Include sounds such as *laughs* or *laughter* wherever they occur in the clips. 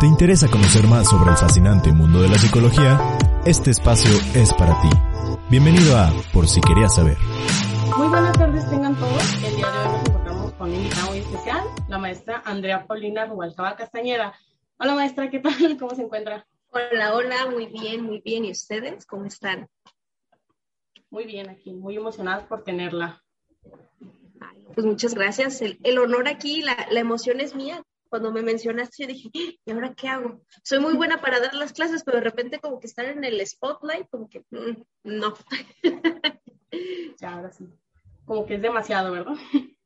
¿Te interesa conocer más sobre el fascinante mundo de la psicología? Este espacio es para ti. Bienvenido a Por si querías saber. Muy buenas tardes tengan todos. El día de hoy nos encontramos con un invitado muy especial, la maestra Andrea Paulina Rubalcaba Castañeda. Hola maestra, ¿qué tal? *laughs* ¿Cómo se encuentra? Hola, hola, muy bien, muy bien. ¿Y ustedes cómo están? Muy bien aquí, muy emocionadas por tenerla. Pues muchas gracias. El, honor aquí, la, la, emoción es mía. Cuando me mencionaste, yo dije, ¿y ahora qué hago? Soy muy buena para dar las clases, pero de repente como que estar en el spotlight, como que mm, no. *laughs* ya, ahora sí. Como que es demasiado, ¿verdad? *laughs*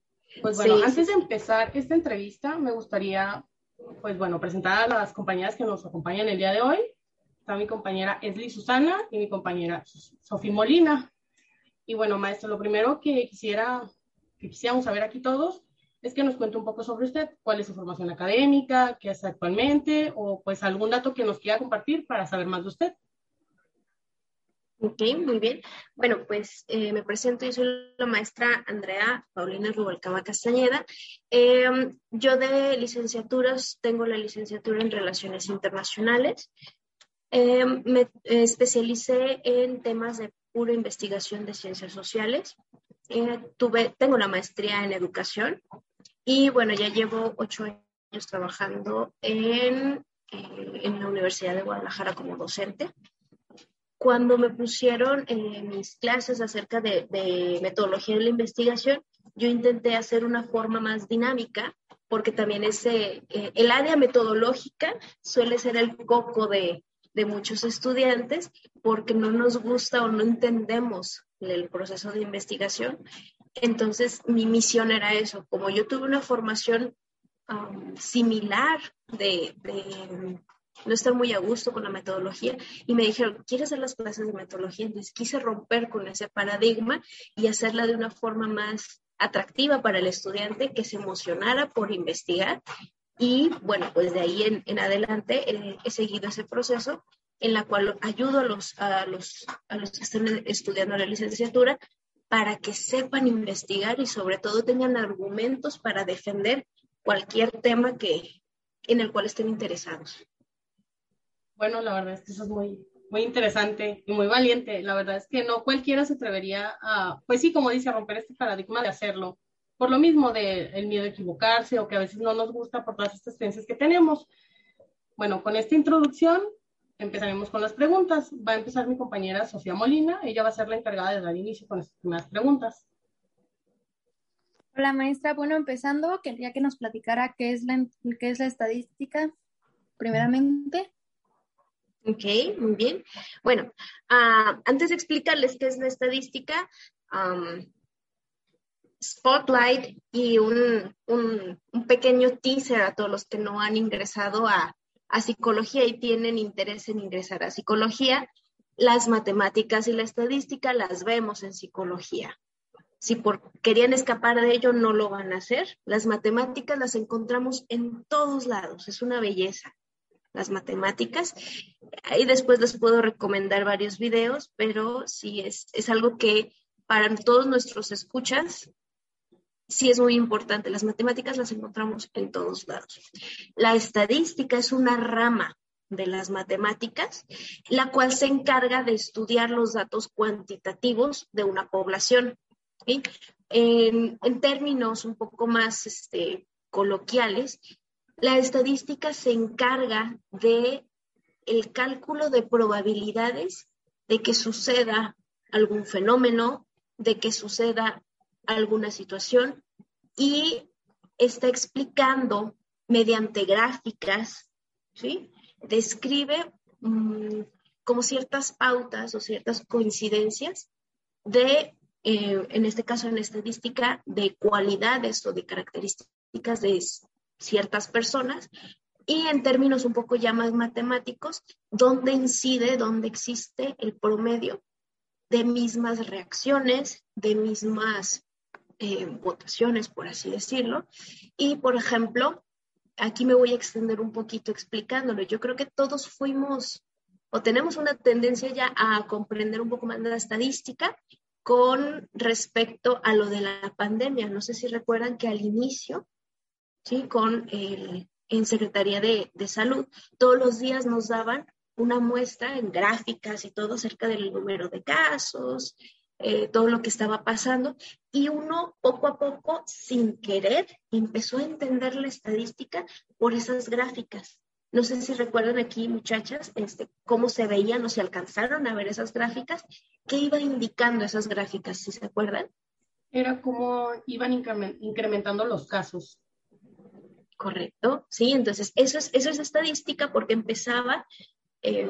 Pues bueno, antes de empezar esta entrevista, me gustaría, pues bueno, presentar a las compañeras que nos acompañan el día de hoy. Está mi compañera Esli Susana y mi compañera Sofía Molina. Y bueno, maestro, lo primero que quisiera, que quisiéramos saber aquí todos es que nos cuente un poco sobre usted, cuál es su formación académica, qué hace actualmente, o pues algún dato que nos quiera compartir para saber más de usted. Ok, muy bien. Bueno, pues eh, me presento, yo soy la maestra Andrea Paulina Rubalcaba Castañeda. Em, yo de licenciaturas tengo la licenciatura en Relaciones Internacionales. Em, me especialicé en temas de pura investigación de ciencias sociales. Eh, tengo la maestría en educación y bueno, ya llevo ocho años trabajando en, eh, en la Universidad de Guadalajara como docente. Cuando me pusieron en mis clases acerca de, de metodología de la investigación, yo intenté hacer una forma más dinámica porque también ese, eh, el área metodológica suele ser el coco de, de muchos estudiantes porque no nos gusta o no entendemos el proceso de investigación. Entonces, mi misión era eso. Como yo tuve una formación um, similar de, no estar muy a gusto con la metodología y me dijeron, ¿quieres hacer las clases de metodología? Entonces quise romper con ese paradigma y hacerla de una forma más atractiva para el estudiante que se emocionara por investigar y bueno, pues de ahí en, adelante eh, he seguido ese proceso en la cual ayudo a los, a, los, a los que están estudiando la licenciatura para que sepan investigar y sobre todo tengan argumentos para defender cualquier tema que, en el cual estén interesados. Bueno, la verdad es que eso es muy, muy interesante y muy valiente. La verdad es que no cualquiera se atrevería a, pues sí, como dice, a romper este paradigma de hacerlo por lo mismo del el miedo a equivocarse o que a veces no nos gusta por todas estas creencias que tenemos. Bueno, con esta introducción empezaremos con las preguntas. Va a empezar mi compañera Sofía Molina. Ella va a ser la encargada de dar inicio con estas primeras preguntas. Hola maestra, bueno, empezando, quería que nos platicara qué es la, qué es la estadística, primeramente. Ok, muy bien. Bueno, uh, antes de explicarles qué es la estadística, um, spotlight y un, un, pequeño teaser a todos los que no han ingresado a, a psicología y tienen interés en ingresar a psicología. Las matemáticas y la estadística las vemos en psicología. Si por, querían escapar de ello, no lo van a hacer. Las matemáticas las encontramos en todos lados, es una belleza las matemáticas. Y después les puedo recomendar varios videos, pero sí es, es algo que para todos nuestros escuchas sí es muy importante. Las matemáticas las encontramos en todos lados. La estadística es una rama de las matemáticas, la cual se encarga de estudiar los datos cuantitativos de una población. En, términos un poco más este, coloquiales, la estadística se encarga de el cálculo de probabilidades de que suceda algún fenómeno, de que suceda alguna situación y está explicando mediante gráficas, ¿sí? Describe mm, como ciertas pautas o ciertas coincidencias de, eh, en este caso en estadística, de cualidades o de características de ciertas personas y en términos un poco ya más matemáticos, dónde incide, dónde existe el promedio de mismas reacciones, de mismas eh, votaciones, por así decirlo. Y, por ejemplo, aquí me voy a extender un poquito explicándolo. Yo creo que todos fuimos o tenemos una tendencia ya a comprender un poco más de la estadística con respecto a lo de la pandemia. No sé si recuerdan que al inicio, ¿sí? Con el, en Secretaría de, de Salud, todos los días nos daban una muestra en gráficas y todo acerca del número de casos, eh, todo lo que estaba pasando, y uno poco a poco, sin querer, empezó a entender la estadística por esas gráficas. No sé si recuerdan aquí, muchachas, este, cómo se veían o si alcanzaron a ver esas gráficas, qué iba indicando esas gráficas, si se acuerdan. Era como iban incrementando los casos. Correcto, sí, entonces eso es, eso es estadística porque empezaba eh,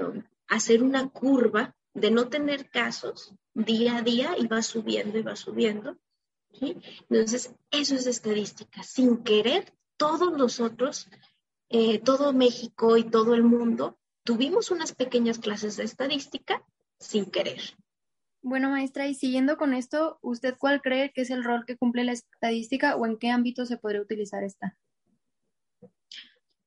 a hacer una curva de no tener casos día a día y va subiendo y va subiendo. Entonces, eso es estadística. Sin querer, todos nosotros, eh, todo México y todo el mundo, tuvimos unas pequeñas clases de estadística sin querer. Bueno, maestra, y siguiendo con esto, ¿usted cuál cree que es el rol que cumple la estadística o en qué ámbito se podría utilizar esta?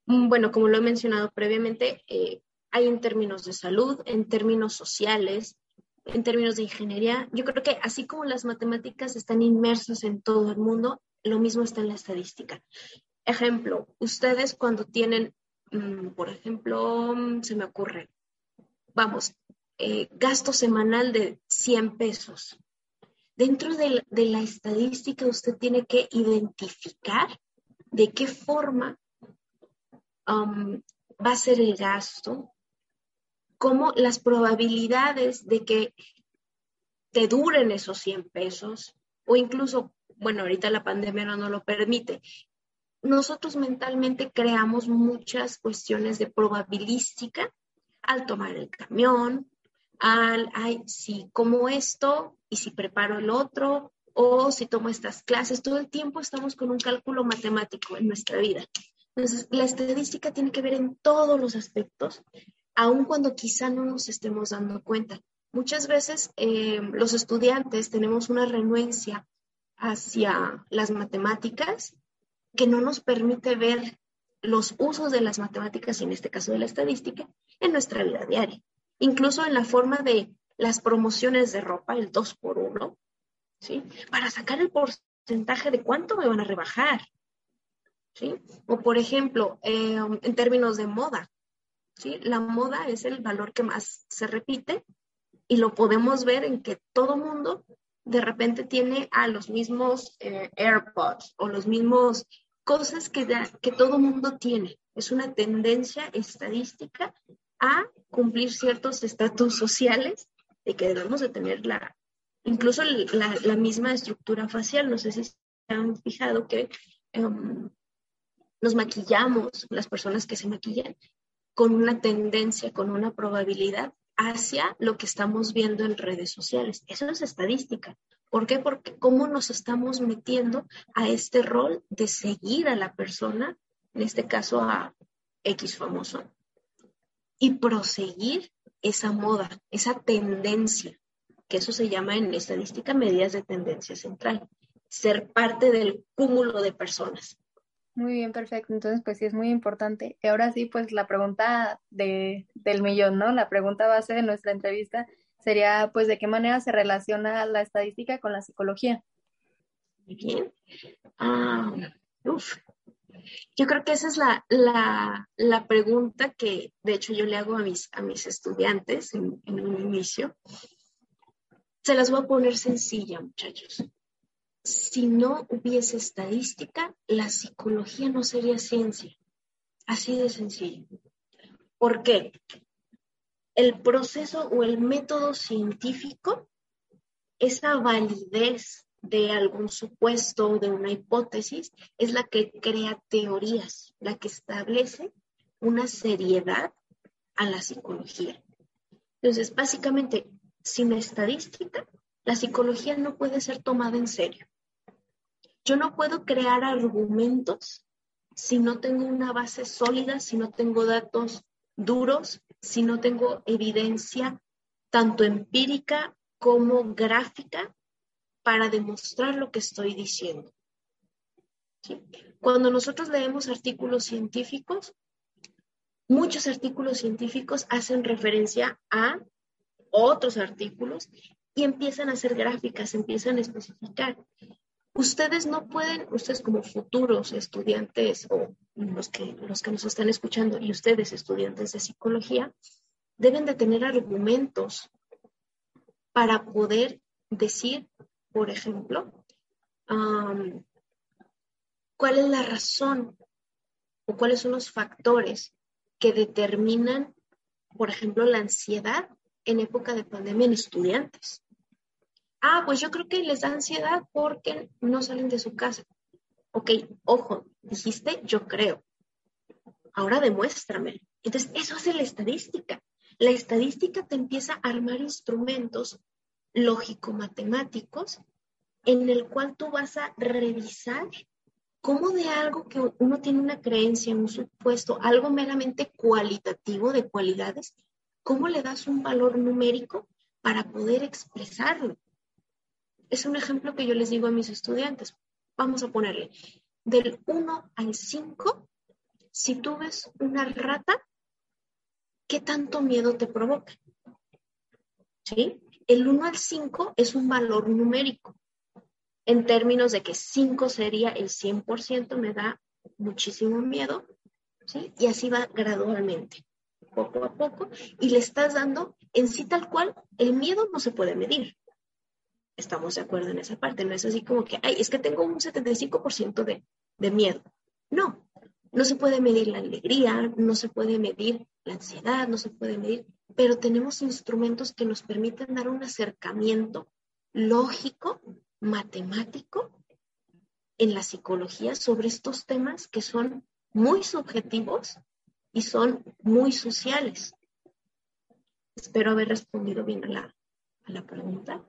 Mm, bueno, como lo he mencionado previamente, eh, hay en términos de salud, en términos sociales, en términos de ingeniería. Yo creo que así como las matemáticas están inmersas en todo el mundo, lo mismo está en la estadística. Ejemplo, ustedes cuando tienen, mm, por ejemplo, mm, se me ocurre, vamos, eh, gasto semanal de 100 pesos. Dentro de, la estadística usted tiene que identificar de qué forma um, va a ser el gasto, cómo las probabilidades de que te duren esos 100 pesos o incluso, bueno, ahorita la pandemia no nos lo permite. Nosotros mentalmente creamos muchas cuestiones de probabilística al tomar el camión, al, ay, si como esto y si preparo el otro o si tomo estas clases, todo el tiempo estamos con un cálculo matemático en nuestra vida. Entonces, la estadística tiene que ver en todos los aspectos aun cuando quizá no nos estemos dando cuenta. Muchas veces eh, los estudiantes tenemos una renuencia hacia las matemáticas que no nos permite ver los usos de las matemáticas, y en este caso de la estadística, en nuestra vida diaria. Incluso en la forma de las promociones de ropa, el 2 por 1 ¿sí? Para sacar el porcentaje de cuánto me van a rebajar, ¿sí? O por ejemplo, eh, en términos de moda, la moda es el valor que más se repite y lo podemos ver en que todo mundo de repente tiene a los mismos eh, AirPods o los mismos cosas que, que todo mundo tiene. Es una tendencia estadística a cumplir ciertos estatus sociales de que debemos de tener la, incluso la, misma estructura facial. No sé si se han fijado que em, nos maquillamos, las personas que se maquillan, con una tendencia, con una probabilidad hacia lo que estamos viendo en redes sociales. Eso es estadística. ¿Por qué? Porque cómo nos estamos metiendo a este rol de seguir a la persona, en este caso a X famoso, y proseguir esa moda, esa tendencia, que eso se llama en estadística medidas de tendencia central, ser parte del cúmulo de personas. Muy bien, perfecto. Entonces, pues sí, es muy importante. Y ahora sí, pues la pregunta de, del millón, ¿no? La pregunta base de nuestra entrevista sería, pues, ¿de qué manera se relaciona la estadística con la psicología? Bien. Ah, yo creo que esa es la, la, la, pregunta que, de hecho, yo le hago a mis, a mis estudiantes en, en un inicio. Se las voy a poner sencilla, muchachos si no hubiese estadística, la psicología no sería ciencia. Así de sencillo. ¿Por qué? El proceso o el método científico, esa validez de algún supuesto o de una hipótesis, es la que crea teorías, la que establece una seriedad a la psicología. Entonces, básicamente, sin estadística, la psicología no puede ser tomada en serio. Yo no puedo crear argumentos si no tengo una base sólida, si no tengo datos duros, si no tengo evidencia tanto empírica como gráfica para demostrar lo que estoy diciendo. Cuando nosotros leemos artículos científicos, muchos artículos científicos hacen referencia a otros artículos y empiezan a hacer gráficas, empiezan a especificar. Ustedes no pueden, ustedes como futuros estudiantes o los que, los que nos están escuchando y ustedes estudiantes de psicología, deben de tener argumentos para poder decir, por ejemplo, cuál es la razón o cuáles son los factores que determinan, por ejemplo, la ansiedad en época de pandemia en estudiantes. Ah, pues yo creo que les da ansiedad porque no salen de su casa. Ok, ojo, dijiste yo creo. Ahora demuéstrame. Entonces, eso hace la estadística. La estadística te empieza a armar instrumentos lógico-matemáticos en el cual tú vas a revisar cómo de algo que uno tiene una creencia, un supuesto, algo meramente cualitativo de cualidades, cómo le das un valor numérico para poder expresarlo. Es un ejemplo que yo les digo a mis estudiantes. Vamos a ponerle del 1 al 5, si tú ves una rata, ¿qué tanto miedo te provoca? ¿Sí? El 1 al 5 es un valor numérico en términos de que 5 sería el 100%, me da muchísimo miedo, ¿sí? Y así va gradualmente, poco a poco, y le estás dando en sí tal cual, el miedo no se puede medir. Estamos de acuerdo en esa parte, no es así como que, ay, es que tengo un 75% de, de miedo. No, no se puede medir la alegría, no se puede medir la ansiedad, no se puede medir, pero tenemos instrumentos que nos permiten dar un acercamiento lógico matemático en la psicología sobre estos temas que son muy subjetivos y son muy sociales. Espero haber respondido bien a la, a la pregunta.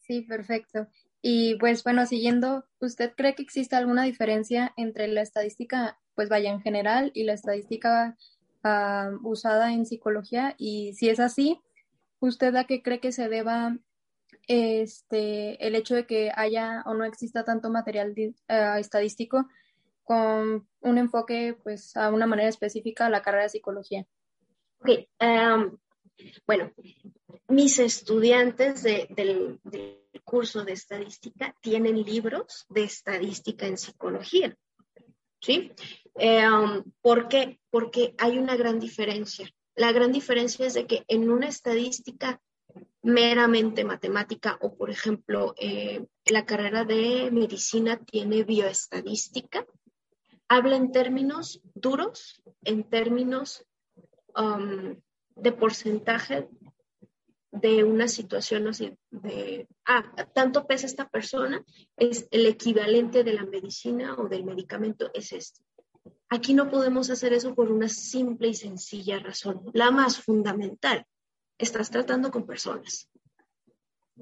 Sí, perfecto. Y pues bueno, siguiendo, ¿usted cree que existe alguna diferencia entre la estadística, pues vaya en general, y la estadística ah, usada en psicología? Y si es así, ¿usted a qué cree que se deba este, el hecho de que haya o no exista tanto material eh, estadístico con un enfoque pues a una manera específica a la carrera de psicología. Ok, em, bueno, mis estudiantes del, curso de estadística tienen libros de estadística en psicología, ¿sí? Em, ¿Por qué? Porque hay una gran diferencia. La gran diferencia es de que en una estadística meramente matemática o, por ejemplo, eh, la carrera de medicina tiene bioestadística, habla en términos duros, en términos um, de porcentaje de una situación así de, ah, tanto pesa esta persona, es el equivalente de la medicina o del medicamento es este. Aquí no podemos hacer eso por una simple y sencilla razón, la más fundamental estás tratando con personas.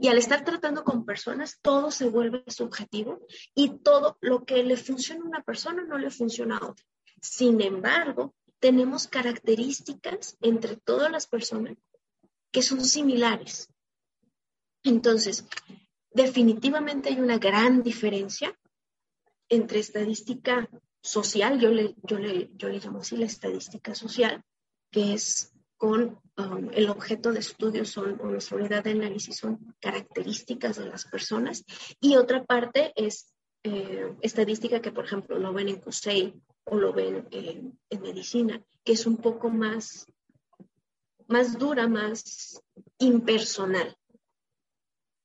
Y al estar tratando con personas, todo se vuelve subjetivo y todo lo que le funciona a una persona no le funciona a otra. Sin embargo, tenemos características entre todas las personas que son similares. Entonces, definitivamente hay una gran diferencia entre estadística social, yo le, yo le, yo le llamo así la estadística social, que es con um, el objeto de estudio son, o nuestra unidad de análisis son características de las personas y otra parte es eh, estadística que, por ejemplo, lo ven en CUSEI o lo ven en medicina, que es un poco más, más dura, más impersonal.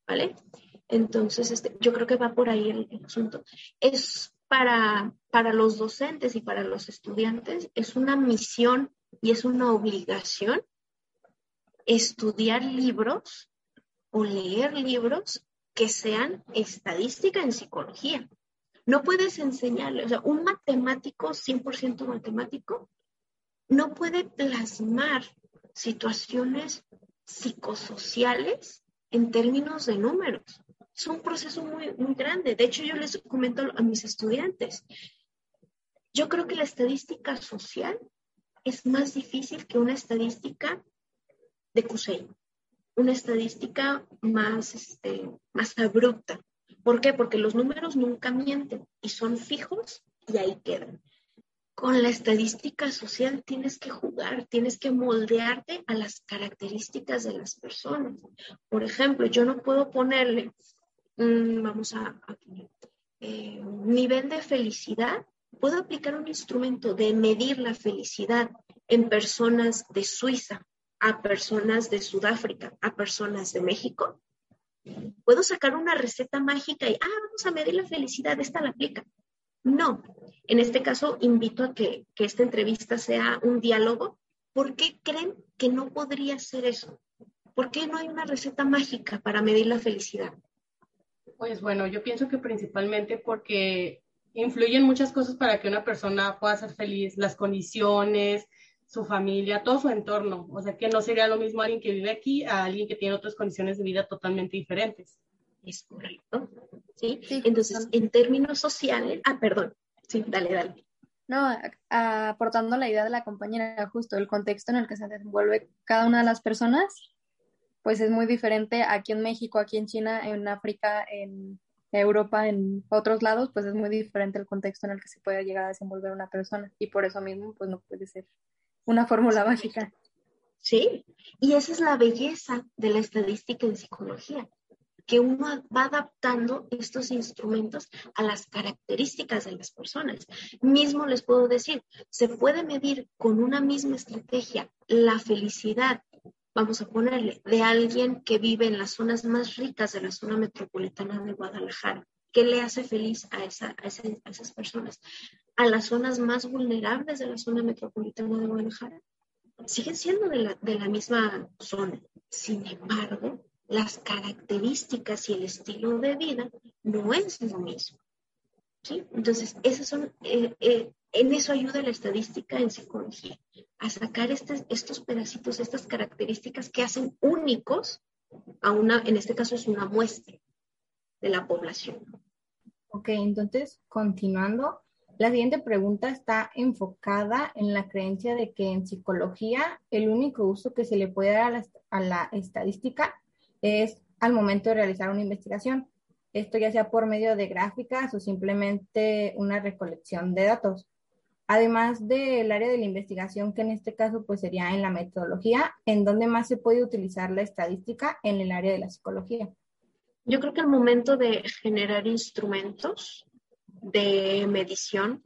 ¿Vale? Entonces, este, yo creo que va por ahí el, el asunto. Es para, para los docentes y para los estudiantes, es una misión y es una obligación estudiar libros o leer libros que sean estadística en psicología. No puedes enseñarle, o sea, un matemático, 100% matemático, no puede plasmar situaciones psicosociales en términos de números. Es un proceso muy, muy grande. De hecho, yo les comento a mis estudiantes, yo creo que la estadística social es más difícil que una estadística de CUSEI, una estadística más, este, más abrupta. ¿Por qué? Porque los números nunca mienten y son fijos y ahí quedan. con la estadística social tienes que jugar, tienes que moldearte a las características de las personas. Por ejemplo, yo no puedo ponerle, vamos a, eh, nivel de felicidad. Puedo aplicar un instrumento de medir la felicidad en personas de Suiza, a personas de Sudáfrica, a personas de México. Puedo sacar una receta mágica y, ah, vamos a medir la felicidad, esta la aplica. No, en este caso invito a que, esta entrevista sea un diálogo. ¿Por qué creen que no podría ser eso? ¿Por qué no hay una receta mágica para medir la felicidad? Pues bueno, yo pienso que principalmente porque influyen muchas cosas para que una persona pueda ser feliz, las condiciones, su familia, todo su entorno. O sea que no sería lo mismo alguien que vive aquí a alguien que tiene otras condiciones de vida totalmente diferentes. Es correcto. ¿sí? Entonces, en términos sociales, ah, perdón, sí, dale, dale. No, aportando la idea de la compañera, justo el contexto en el que se desenvuelve cada una de las personas, pues es muy diferente aquí en México, aquí en China, en África, en Europa, en otros lados, pues es muy diferente el contexto en el que se puede llegar a desenvolver una persona y por eso mismo, pues no puede ser una fórmula básica. Sí, y esa es la belleza de la estadística en psicología, que uno va adaptando estos instrumentos a las características de las personas. Mismo les puedo decir, se puede medir con una misma estrategia la felicidad, vamos a ponerle, de alguien que vive en las zonas más ricas de la zona metropolitana de Guadalajara. ¿Qué le hace feliz a, esa, a, esas personas? A las zonas más vulnerables de la zona metropolitana de Guadalajara. Siguen siendo de la, de la misma zona. Sin embargo, las características y el estilo de vida no es lo mismo. ¿sí? Entonces, esas son, eh, eh, en eso ayuda la estadística en psicología, a sacar estos pedacitos, estas características que hacen únicos a una, en este caso es una muestra de la población. Ok, entonces, continuando, la siguiente pregunta está enfocada en la creencia de que en psicología el único uso que se le puede dar a la estadística es al momento de realizar una investigación. Esto ya sea por medio de gráficas o simplemente una recolección de datos. Además del área de la investigación, que en este caso pues sería en la metodología, ¿en dónde más se puede utilizar la estadística en el área de la psicología? Yo creo que el momento de generar instrumentos de medición,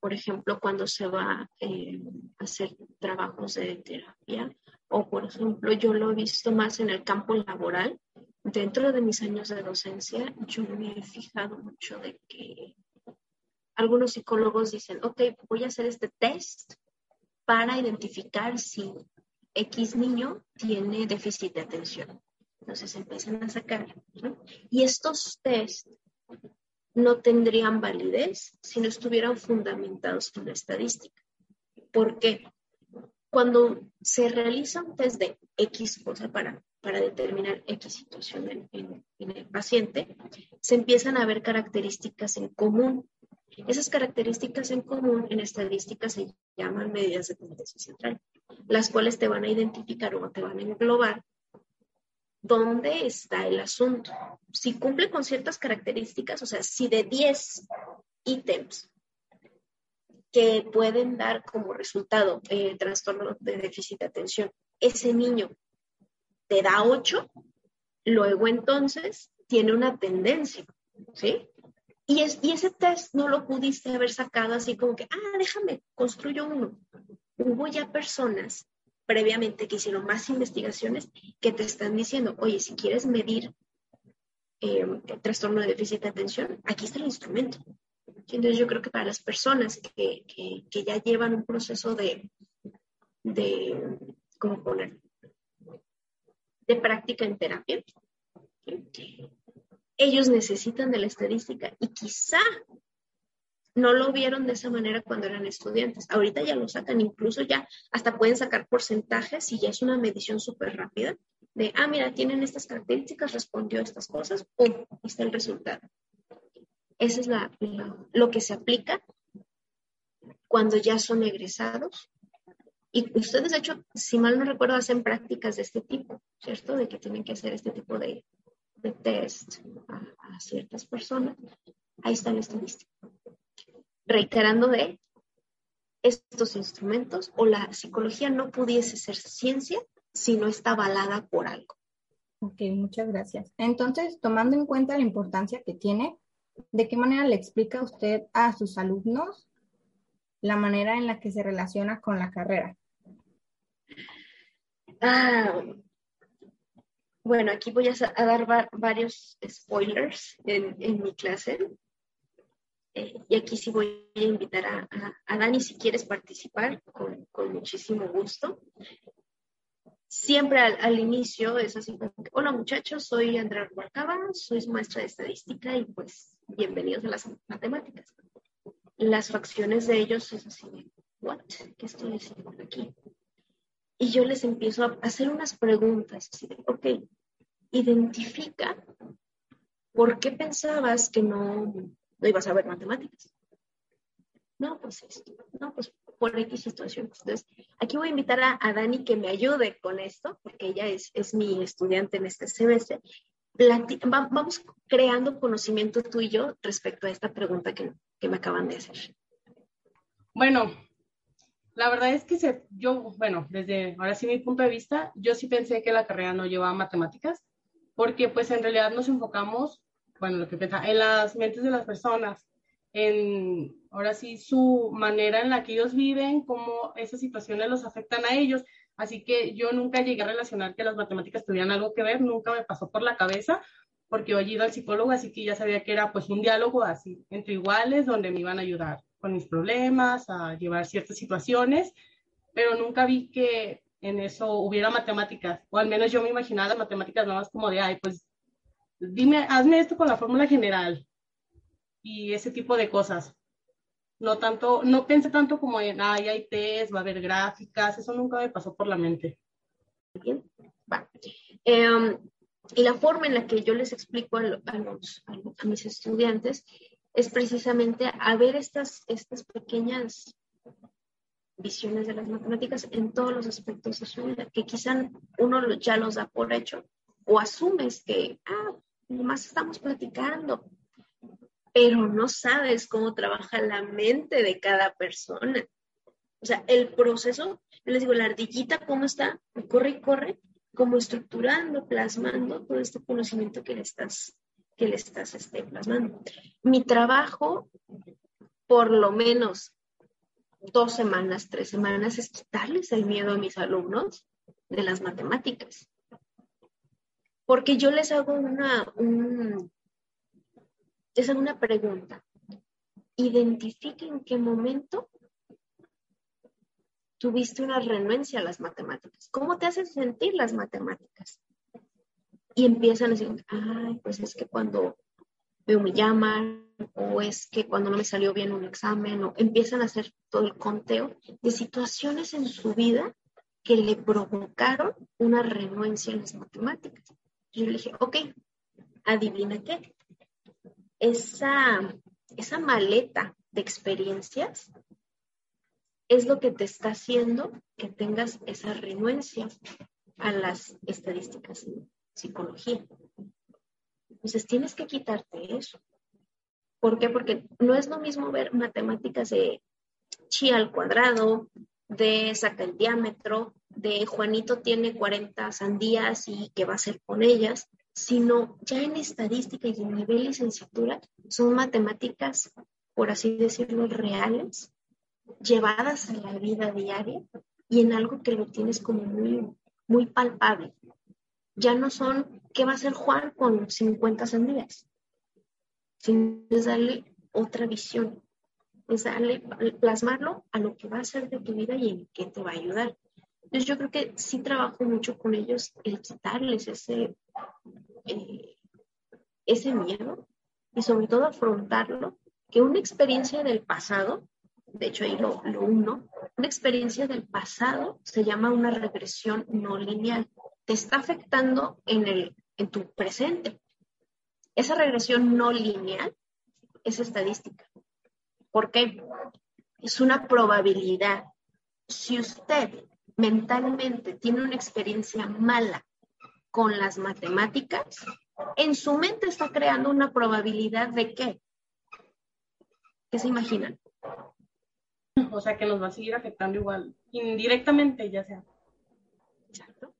por ejemplo, cuando se va eh, a hacer trabajos de terapia, o por ejemplo, yo lo he visto más en el campo laboral. Dentro de mis años de docencia, yo me he fijado mucho de que algunos psicólogos dicen, ok, voy a hacer este test para identificar si X niño tiene déficit de atención. Entonces empiezan a sacar. Y estos test no tendrían validez si no estuvieran fundamentados en la estadística. ¿Por qué? Cuando se realiza un test de X cosa para, para determinar X situación en, el paciente, se empiezan a ver características en común. Esas características en común en estadística se llaman medidas de tendencia central, las cuales te van a identificar o te van a englobar dónde está el asunto. Si cumple con ciertas características, o sea, si de 10 ítems que pueden dar como resultado eh, trastorno de déficit de atención. Ese niño te da 8, luego entonces tiene una tendencia, ¿sí? Y, es, y ese test no lo pudiste haber sacado así como que, ah, déjame, construyo uno. Hubo ya personas previamente que hicieron más investigaciones que te están diciendo, oye, si quieres medir eh, el trastorno de déficit de atención, aquí está el instrumento. Entonces yo creo que para las personas que, ya llevan un proceso de, de, ¿cómo poner? De práctica en terapia, ellos necesitan de la estadística y quizá no lo vieron de esa manera cuando eran estudiantes. Ahorita ya lo sacan, incluso ya hasta pueden sacar porcentajes y ya es una medición súper rápida de, ah, mira, tienen estas características, respondió a estas cosas, ¡pum! está el resultado. Esa es lo que se aplica cuando ya son egresados. Y ustedes, de hecho, si mal no recuerdo, hacen prácticas de este tipo, ¿cierto? De que tienen que hacer este tipo de, test a, ciertas personas. Ahí está la estadística. Reiterando de estos instrumentos o la psicología no pudiese ser ciencia si no está avalada por algo. Ok, muchas gracias. Entonces, tomando en cuenta la importancia que tiene, ¿de qué manera le explica usted a sus alumnos la manera en la que se relaciona con la carrera? Ah, bueno, aquí voy a, dar varios spoilers en, mi clase. Eh, y aquí sí voy a invitar a, Dani si quieres participar, con, muchísimo gusto. Siempre al, inicio es así hola muchachos, soy Andrea Rubalcaba, soy maestra de estadística y pues bienvenidos a las matemáticas. Las facciones de ellos es así what, ¿qué estoy haciendo aquí? Y yo les empiezo a hacer unas preguntas, así de, ok, identifica por qué pensabas que no, no ibas a ver matemáticas. No, pues esto, no, pues por X situación. Entonces, aquí voy a invitar a, Dani que me ayude con esto, porque ella es, es mi estudiante en este semestre. vamos creando conocimiento tú y yo respecto a esta pregunta que, que me acaban de hacer. Bueno, la verdad es que se, yo, bueno, desde ahora sí mi punto de vista, yo sí pensé que la carrera no llevaba matemáticas, porque pues en realidad nos enfocamos, bueno, lo que pensaba, en las mentes de las personas, en ahora sí su manera en la que ellos viven, cómo esas situaciones los afectan a ellos. Así que yo nunca llegué a relacionar que las matemáticas tuvieran algo que ver, nunca me pasó por la cabeza, porque yo he ido al psicólogo, así que ya sabía que era pues un diálogo así, entre iguales, donde me iban a ayudar con mis problemas, a llevar ciertas situaciones, pero nunca vi que en eso hubiera matemáticas, o al menos yo me imaginaba las matemáticas nada más como de, ay, pues dime, hazme esto con la fórmula general, y ese tipo de cosas. No tanto, no pensé tanto como en, ay, hay test, va a haber gráficas, eso nunca me pasó por la mente. Bien, va. Em, y la forma en la que yo les explico a, los, a, mis estudiantes es precisamente a ver estas, estas pequeñas visiones de las matemáticas en todos los aspectos de su vida, que quizá uno ya los da por hecho o asumes que, ah, nomás estamos platicando, pero no sabes cómo trabaja la mente de cada persona. O sea, el proceso, yo les digo, la ardillita, ¿cómo está? Corre y corre, como estructurando, plasmando todo este conocimiento que le estás, que le estás este, plasmando. Mi trabajo, por lo menos dos semanas, tres semanas, es quitarles el miedo a mis alumnos de las matemáticas. Porque yo les hago una, un, una pregunta. Identifica en qué momento tuviste una renuencia a las matemáticas. ¿Cómo te hacen sentir las matemáticas? Y empiezan a decir, ay, pues es que cuando me humillaban, o es que cuando no me salió bien un examen, o empiezan a hacer todo el conteo de situaciones en su vida que le provocaron una renuencia a las matemáticas. Yo le dije, ok, adivina qué, esa, esa maleta de experiencias es lo que te está haciendo que tengas esa renuencia a las estadísticas psicología. Entonces tienes que quitarte eso. ¿Por qué? Porque no es lo mismo ver matemáticas de chi al cuadrado, de saca el diámetro, de Juanito tiene 40 sandías y qué va a hacer con ellas, sino ya en estadística y en nivel licenciatura son matemáticas, por así decirlo, reales, llevadas a la vida diaria y en algo que lo tienes como muy, muy palpable. Ya no son, ¿qué va a hacer Juan con 50 sandías? Sino es darle otra visión, es darle, plasmarlo a lo que va a ser de tu vida y en qué te va a ayudar. Entonces yo creo que sí trabajo mucho con ellos el quitarles ese eh, ese miedo y sobre todo afrontarlo, que una experiencia del pasado, de hecho ahí lo, lo uno, una experiencia del pasado se llama una regresión no lineal. Te está afectando en, el, en tu presente. Esa regresión no lineal es estadística. ¿Por qué? Es una probabilidad. Si usted mentalmente tiene una experiencia mala con las matemáticas, en su mente está creando una probabilidad de qué. ¿Qué se imaginan? O sea, que nos va a seguir afectando igual, indirectamente, ya sea. Exacto.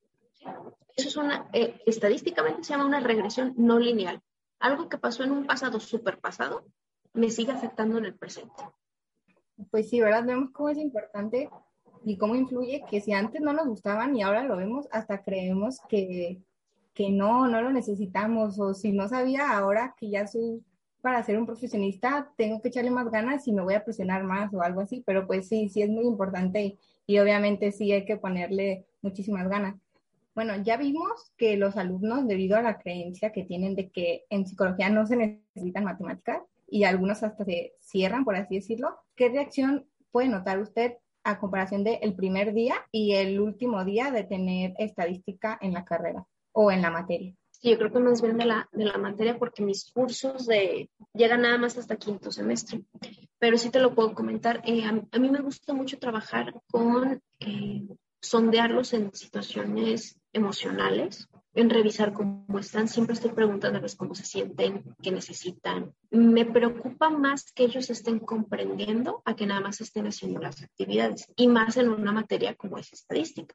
Eso es una, eh, estadísticamente se llama una regresión no lineal. Algo que pasó en un pasado súper pasado me sigue afectando en el presente. Pues sí, ¿verdad? Vemos cómo es importante y cómo influye que si antes no nos gustaban y ahora lo vemos, hasta creemos que, que no, no lo necesitamos, o si no sabía ahora que ya soy para ser un profesionista, tengo que echarle más ganas y me voy a presionar más o algo así, pero pues sí, sí es muy importante y, obviamente sí hay que ponerle muchísimas ganas. Bueno, ya vimos que los alumnos, debido a la creencia que tienen de que en psicología no se necesitan matemáticas y algunos hasta se cierran, por así decirlo, ¿qué reacción puede notar usted a comparación del el primer día y el último día de tener estadística en la carrera o en la materia? Sí, yo creo que más bien de la, de la materia porque mis cursos de, llegan nada más hasta quinto semestre, pero sí te lo puedo comentar. Eh, a, mí me gusta mucho trabajar con eh, sondearlos en situaciones emocionales, en revisar cómo están. Siempre estoy preguntándoles cómo se sienten, qué necesitan. Me preocupa más que ellos estén comprendiendo a que nada más estén haciendo las actividades y más en una materia como es estadística.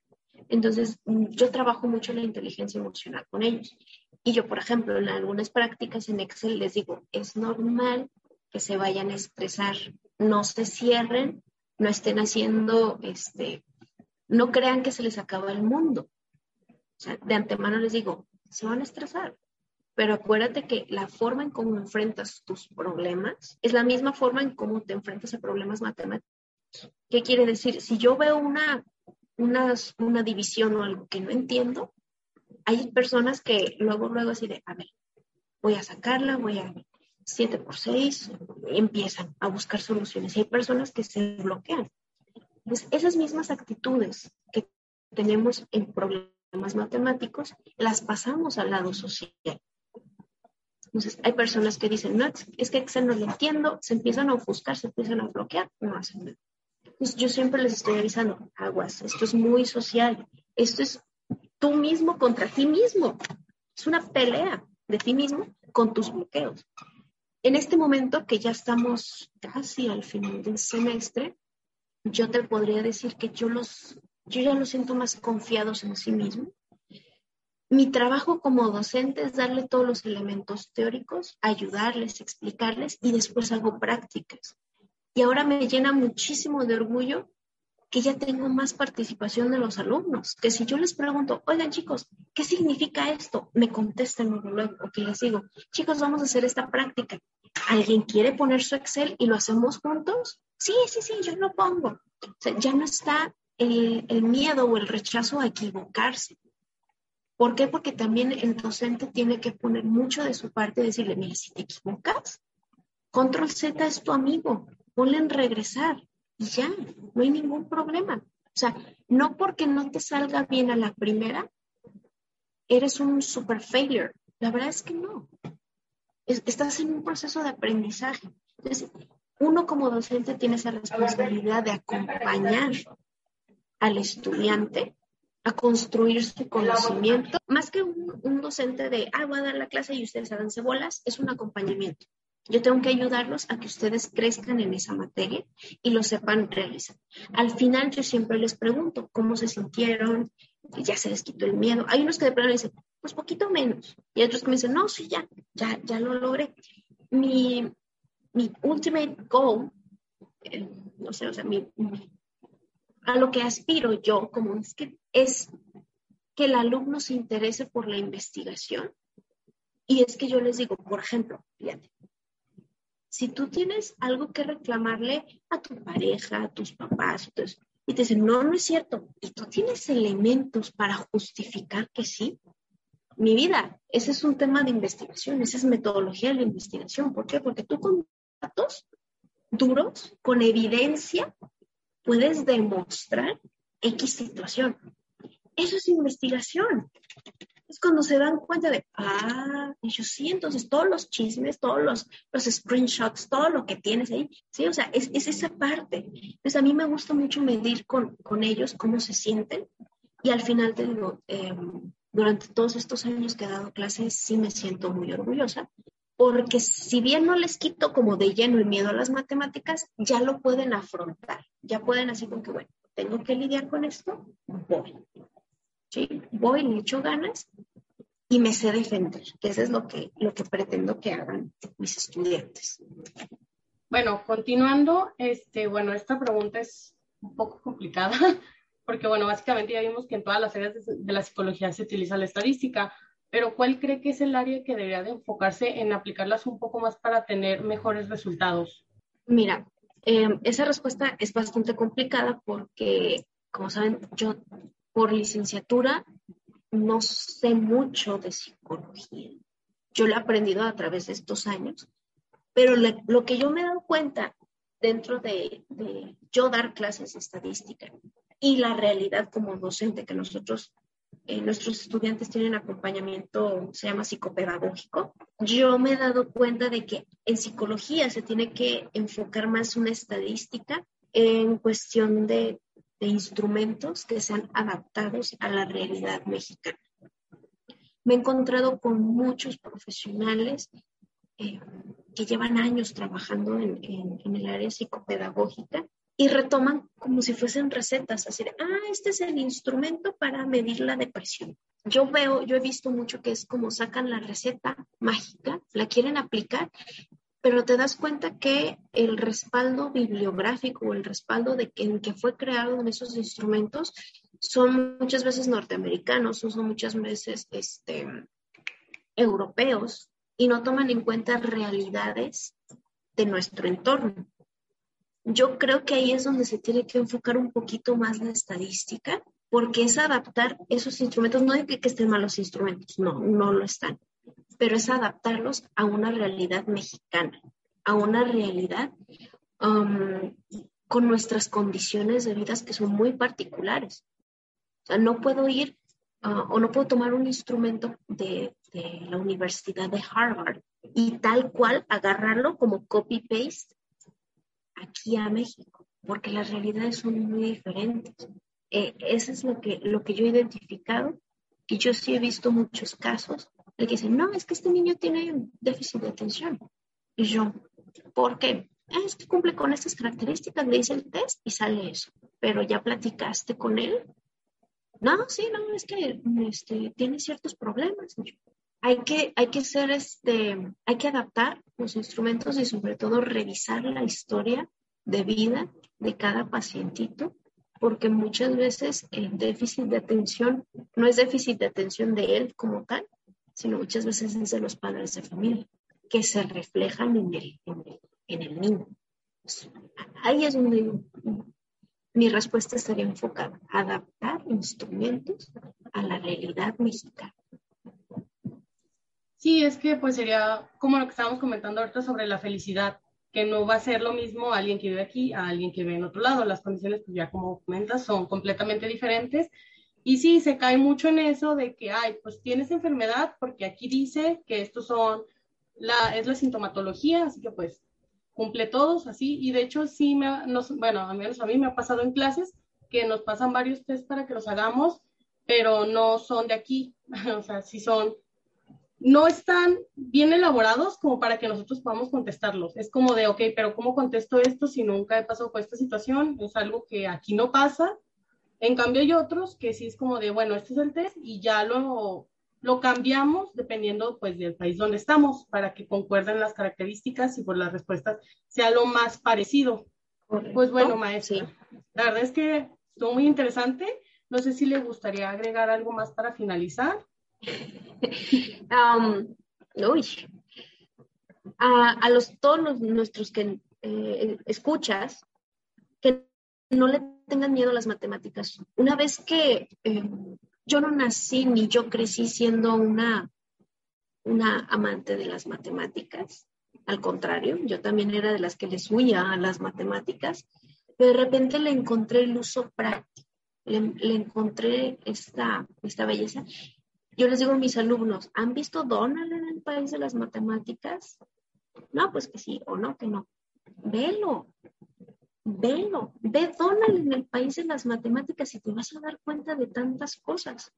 Entonces, yo trabajo mucho la inteligencia emocional con ellos. Y yo, por ejemplo, en algunas prácticas en Excel les digo, es normal que se vayan a estresar, no se cierren, no estén haciendo, este, no crean que se les acaba el mundo. De antemano les digo, se van a estresar, pero acuérdate que la forma en cómo enfrentas tus problemas es la misma forma en cómo te enfrentas a problemas matemáticos. ¿Qué quiere decir? Si yo veo una una, una división o algo que no entiendo, hay personas que luego, luego así de, a ver, voy a sacarla, voy a 7 por 6, empiezan a buscar soluciones. Y hay personas que se bloquean. Pues esas mismas actitudes que tenemos en problemas matemáticos, las pasamos al lado social. Entonces, hay personas que dicen, no, es que no lo entiendo, se empiezan a ofuscar, se empiezan a bloquear, no hacen nada. Pues yo siempre les estoy avisando, aguas, esto es muy social, esto es tú mismo contra ti mismo, es una pelea de ti mismo con tus bloqueos. En este momento que ya estamos casi al final del semestre, yo te podría decir que yo los, yo ya los siento más confiados en sí mismos. Mi trabajo como docente es darle todos los elementos teóricos, ayudarles, explicarles y después hago prácticas. Y ahora me llena muchísimo de orgullo que ya tengo más participación de los alumnos, que si yo les pregunto, oigan chicos, ¿qué significa esto? Me contestan luego, o que les digo, chicos, vamos a hacer esta práctica. ¿Alguien quiere poner su Excel y lo hacemos juntos? Sí, sí, sí, yo lo pongo. O sea, ya no está el, miedo o el rechazo a equivocarse. ¿Por qué? Porque también el docente tiene que poner mucho de su parte y decirle, mira, si te equivocas, Control Z es tu amigo, ponle en regresar y ya, no hay ningún problema. O sea, no porque no te salga bien a la primera, eres un super failure. La verdad es que no. estás en un proceso de aprendizaje. Entonces, uno como docente tiene esa responsabilidad de acompañar al estudiante a construir su conocimiento, más que un, un docente de, ah, voy a dar la clase y ustedes hagan bolas, es un acompañamiento. Yo tengo que ayudarlos a que ustedes crezcan en esa materia y lo sepan realizar. Al final yo siempre les pregunto cómo se sintieron, ya se les quitó el miedo. Hay unos que de pronto dicen, pues poquito menos. Y otros que me dicen, no, sí, ya, ya, ya lo logré. Mi, mi ultimate goal, no sé, o sea, a lo que aspiro yo como es que, es que el alumno se interese por la investigación. Y es que yo les digo, por ejemplo, fíjate, si tú tienes algo que reclamarle a tu pareja, a tus papás, y te dicen, no, no es cierto, y tú tienes elementos para justificar que sí, mi vida, ese es un tema de investigación, esa es metodología de la investigación. ¿Por qué? Porque tú datos duros, con evidencia, puedes demostrar X situación. Eso es investigación es cuando se dan cuenta de, ah, yo sí, entonces todos los chismes, todos los, los screenshots, todo lo que tienes ahí, sí, o sea, es, es esa parte. Entonces a mí me gusta mucho medir con, con ellos cómo se sienten y al final te em, durante todos estos años que he dado clases, sí me siento muy orgullosa, porque si bien no les quito como de lleno el miedo a las matemáticas, ya lo pueden afrontar. ya pueden así con que, bueno, tengo que lidiar con esto, voy. ¿Sí? Voy, le echo ganas y me sé defender, que eso es lo que, lo que pretendo que hagan mis estudiantes. Bueno, continuando, este, bueno, esta pregunta es un poco complicada, *laughs* porque bueno, básicamente ya vimos que en todas las áreas de, la psicología se utiliza la estadística, pero ¿cuál cree que es el área que debería de enfocarse en aplicarlas un poco más para tener mejores resultados? Mira, em, esa respuesta es bastante complicada porque, como saben, yo por licenciatura no sé mucho de psicología. Yo lo he aprendido a través de estos años, pero lo que yo me he dado cuenta dentro de, yo dar clases de estadística y la realidad como docente que nosotros, eh, nuestros estudiantes tienen acompañamiento, se llama psicopedagógico, yo me he dado cuenta de que en psicología se tiene que enfocar más una estadística en cuestión de, de instrumentos que sean adaptados a la realidad mexicana. Me he encontrado con muchos profesionales eh, que llevan años trabajando en, el área psicopedagógica y retoman como si fuesen recetas, así de, ah, este es el instrumento para medir la depresión. Yo veo, yo he visto mucho que es como sacan la receta mágica, la quieren aplicar, pero te das cuenta que el respaldo bibliográfico o el respaldo de que, en que fue creado en esos instrumentos son muchas veces norteamericanos, son muchas veces este, europeos, y no toman en cuenta realidades de nuestro entorno. Yo creo que ahí es donde se tiene que enfocar un poquito más la estadística, porque es adaptar esos instrumentos, no hay que, que estén malos instrumentos, no, no lo están, pero es adaptarlos a una realidad mexicana, a una realidad um, con nuestras condiciones de vida que son muy particulares. O sea, no puedo ir uh, o no puedo tomar un instrumento de de la Universidad de Harvard y tal cual agarrarlo como copy-paste aquí a México, porque las realidades son muy diferentes. Eh, eso es lo que, lo que yo he identificado, y yo sí he visto muchos casos de que dicen, no, es que este niño tiene déficit de atención. Y yo, ¿por qué? Ah, es que cumple con estas características, le hice el test y sale eso. Pero ya platicaste con él. No, sí, no, es que este, tiene ciertos problemas hay que, hay que ser este, hay que adaptar los instrumentos y sobre todo revisar la historia de vida de cada pacientito, porque muchas veces el déficit de atención no es déficit de atención de él como tal, sino muchas veces es de los padres de familia, que se reflejan en el, en el, niño. Ahí es donde mi respuesta estaría enfocada, adaptar instrumentos a la realidad mexicana. Sí, es que pues sería como lo que estábamos comentando ahorita sobre la felicidad, que no va a ser lo mismo alguien que vive aquí a alguien que vive en otro lado. Las condiciones, pues ya como comentas, son completamente diferentes. Y sí, se cae mucho en eso de que, ay, pues tienes enfermedad porque aquí dice que estos son, la, es la sintomatología, así que pues cumple todos así. Y de hecho sí, me, nos, bueno, a menos a mí me ha pasado en clases que nos pasan varios test para que los hagamos, pero no son de aquí, *laughs* o sea, sí son no están bien elaborados como para que nosotros podamos contestarlos. Es como de, ok, pero ¿cómo contesto esto si nunca he pasado por esta situación? Es algo que aquí no pasa. En cambio hay otros que sí es como de, bueno, este es el test y ya lo, lo cambiamos dependiendo pues del país donde estamos para que concuerden las características y por las respuestas sea lo más parecido. Pues bueno, maestra, la verdad es que estuvo muy interesante. No sé si le gustaría agregar algo más para finalizar. *laughs* a, los todos nuestros que eh, escuchas, que no le tengan miedo a las matemáticas. Una vez que eh, yo no nací ni yo crecí siendo una, una amante de las matemáticas, al contrario, yo también era de las que les huía a las matemáticas, pero de repente le encontré el uso práctico, le, le encontré esta, esta belleza yo les digo a mis alumnos, ¿han visto Donald en el país de las matemáticas? No, pues que sí, o no, que no. Velo, velo, ve Donald en el país de las matemáticas y te vas a dar cuenta de tantas cosas.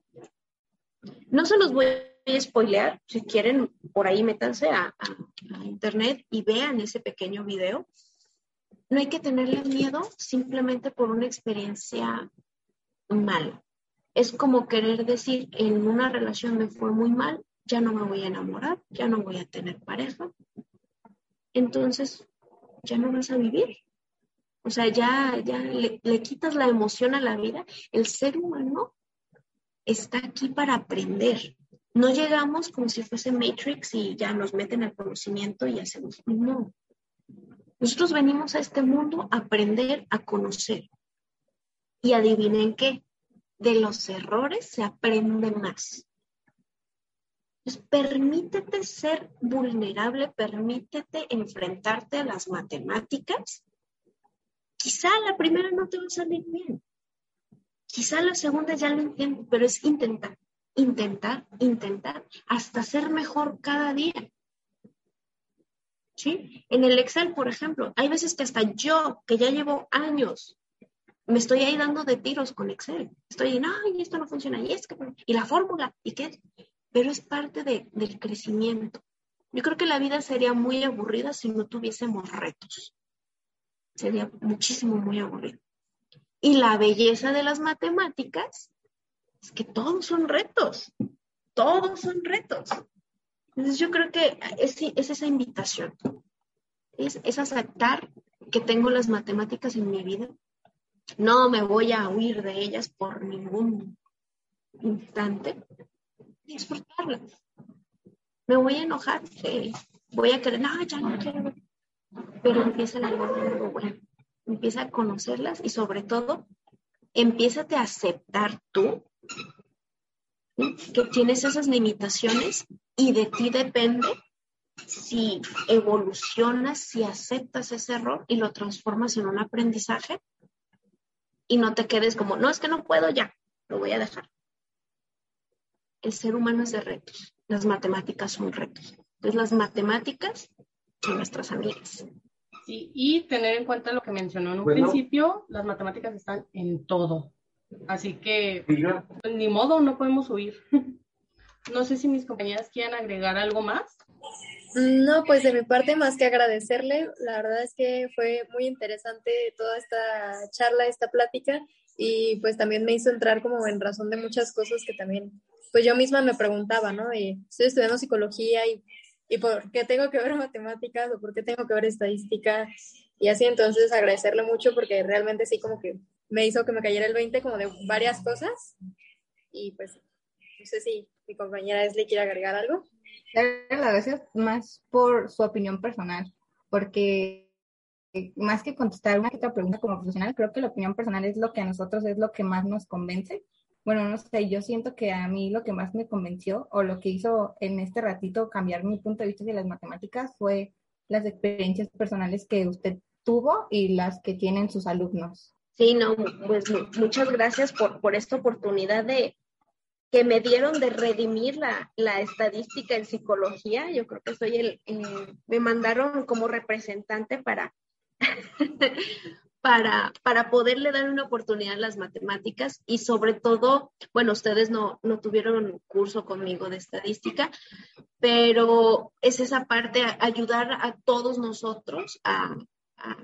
No se los voy a spoilear, si quieren, por ahí métanse a, internet y vean ese pequeño video. no hay que tenerle miedo simplemente por una experiencia mala. Es como querer decir, en una relación me fue muy mal, ya no me voy a enamorar, ya no voy a tener pareja. Entonces, ya no vas a vivir. O sea, ya, ya le, quitas la emoción a la vida. El ser humano está aquí para aprender. No llegamos como si fuese Matrix y ya nos meten el conocimiento y hacemos. No. Nosotros venimos a este mundo a aprender, a conocer. Y adivinen qué, de los errores se aprende más. Entonces, permítete ser vulnerable, permítete enfrentarte a las matemáticas. Quizá la primera no te va a salir bien, quizá la segunda ya lo entiendo, pero es intentar, intentar, intentar, hasta ser mejor cada día. ¿sí? En el Excel, por ejemplo, hay veces que hasta yo, que ya llevo años, me estoy ahí dando de tiros con Excel. Estoy en, ay, esto no funciona, y es y la fórmula, y qué, pero es parte de, del crecimiento. Yo creo que la vida sería muy aburrida si no tuviésemos retos. Sería muchísimo, muy aburrido. Y la belleza de las matemáticas es que todos son retos. Todos son retos. Entonces yo creo que es, es esa invitación, es, es, aceptar que tengo las matemáticas en mi vida. No me voy a huir de ellas por ningún instante. Disfrutarlas. Me voy a enojar, voy a querer, no, ya no quiero. Pero empieza la algo bueno. Empieza a conocerlas y sobre todo, empieza a aceptar tú que tienes esas limitaciones y de ti depende si evolucionas, si aceptas ese error y lo transformas en un aprendizaje y no te quedes como, no, es que no puedo ya, lo voy a dejar. El ser humano es de retos, las matemáticas son retos. Entonces las matemáticas son nuestras amigas. Sí, y tener en cuenta lo que mencionó en un principio, las matemáticas están en todo. Así que, ni modo, no podemos huir. *laughs* No sé si mis compañeras quieren agregar algo más. No, pues de mi parte, más que agradecerle, la verdad es que fue muy interesante toda esta charla, esta plática, y pues también me hizo entrar como en razón de muchas cosas que también, pues yo misma me preguntaba, ¿no? Y estoy estudiando psicología y, y por qué tengo que ver *laughs* matemáticas o por qué tengo que ver estadística, y así entonces agradecerle mucho porque realmente sí como que me hizo que me cayera el 20 como de varias cosas, y pues no sé si mi compañera Esli quiere agregar algo. Darle las gracias más por su opinión personal, porque más que contestar una otra pregunta como profesional, creo que la opinión personal es lo que a nosotros es lo que más nos convence. Bueno, no sé, yo siento que a mí lo que más me convenció o lo que hizo en este ratito cambiar mi punto de vista de las matemáticas fue las experiencias personales que usted tuvo y las que tienen sus alumnos. Sí, no, pues muchas gracias por, por esta oportunidad de, que me dieron de redimir la, la, estadística en psicología. Yo creo que soy el, eh, me mandaron como representante para, *laughs* para, para poderle dar una oportunidad a las matemáticas y sobre todo, bueno, ustedes no, no tuvieron curso conmigo de estadística, pero es esa parte, ayudar a todos nosotros a,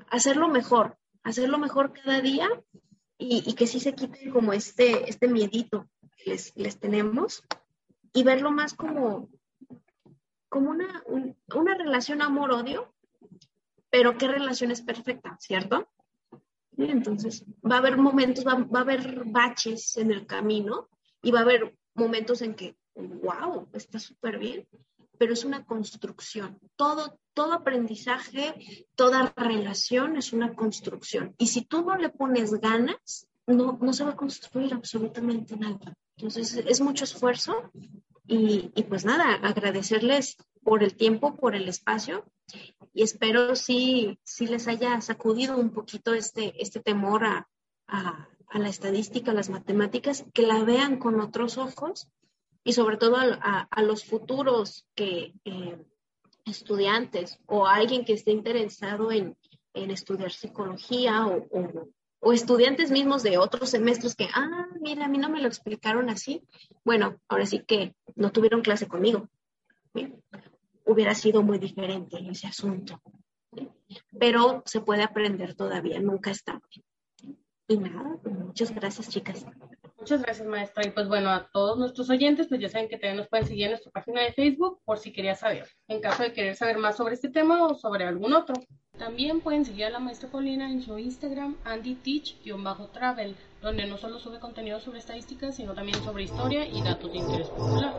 hacerlo mejor, hacerlo mejor cada día y, y que sí se quite como este, este miedito les, les tenemos y verlo más como, como una, una relación amor-odio, pero qué relación es perfecta, ¿cierto? entonces, va a haber momentos, va, va, a haber baches en el camino y va a haber momentos en que, wow, está súper bien, pero es una construcción. Todo, todo aprendizaje, toda relación es una construcción. Y si tú no le pones ganas, no, no se va a construir absolutamente nada. Entonces, es mucho esfuerzo y, y, pues nada, agradecerles por el tiempo, por el espacio y espero sí, sí les haya sacudido un poquito este, este temor a, a, la estadística, a las matemáticas, que la vean con otros ojos y sobre todo a, a los futuros que, eh, estudiantes o alguien que esté interesado en, en estudiar psicología o, o, o estudiantes mismos de otros semestres que, ah, mira, a mí no me lo explicaron así. Bueno, ahora sí que no tuvieron clase conmigo. Hubiera sido muy diferente ese asunto. pero se puede aprender todavía, nunca está Y nada, muchas gracias, chicas. Muchas gracias, maestra. Y pues bueno, a todos nuestros oyentes, pues ya saben que también nos pueden seguir en nuestra página de Facebook por si quería saber, en caso de querer saber más sobre este tema o sobre algún otro. También pueden seguir a la maestra Paulina en su Instagram, andyteach-travel, donde no solo sube contenido sobre estadísticas, sino también sobre historia y datos de interés popular.